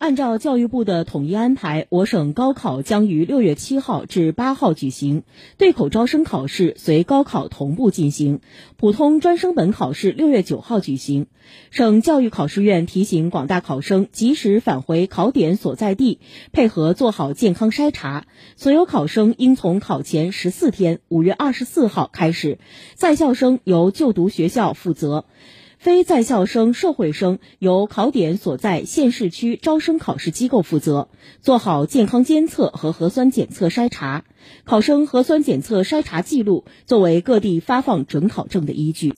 按照教育部的统一安排，我省高考将于六月七号至八号举行，对口招生考试随高考同步进行，普通专升本考试六月九号举行。省教育考试院提醒广大考生及时返回考点所在地，配合做好健康筛查。所有考生应从考前十四天（五月二十四号）开始，在校生由就读学校负责。非在校生、社会生由考点所在县市区招生考试机构负责，做好健康监测和核酸检测筛查。考生核酸检测筛查记录作为各地发放准考证的依据。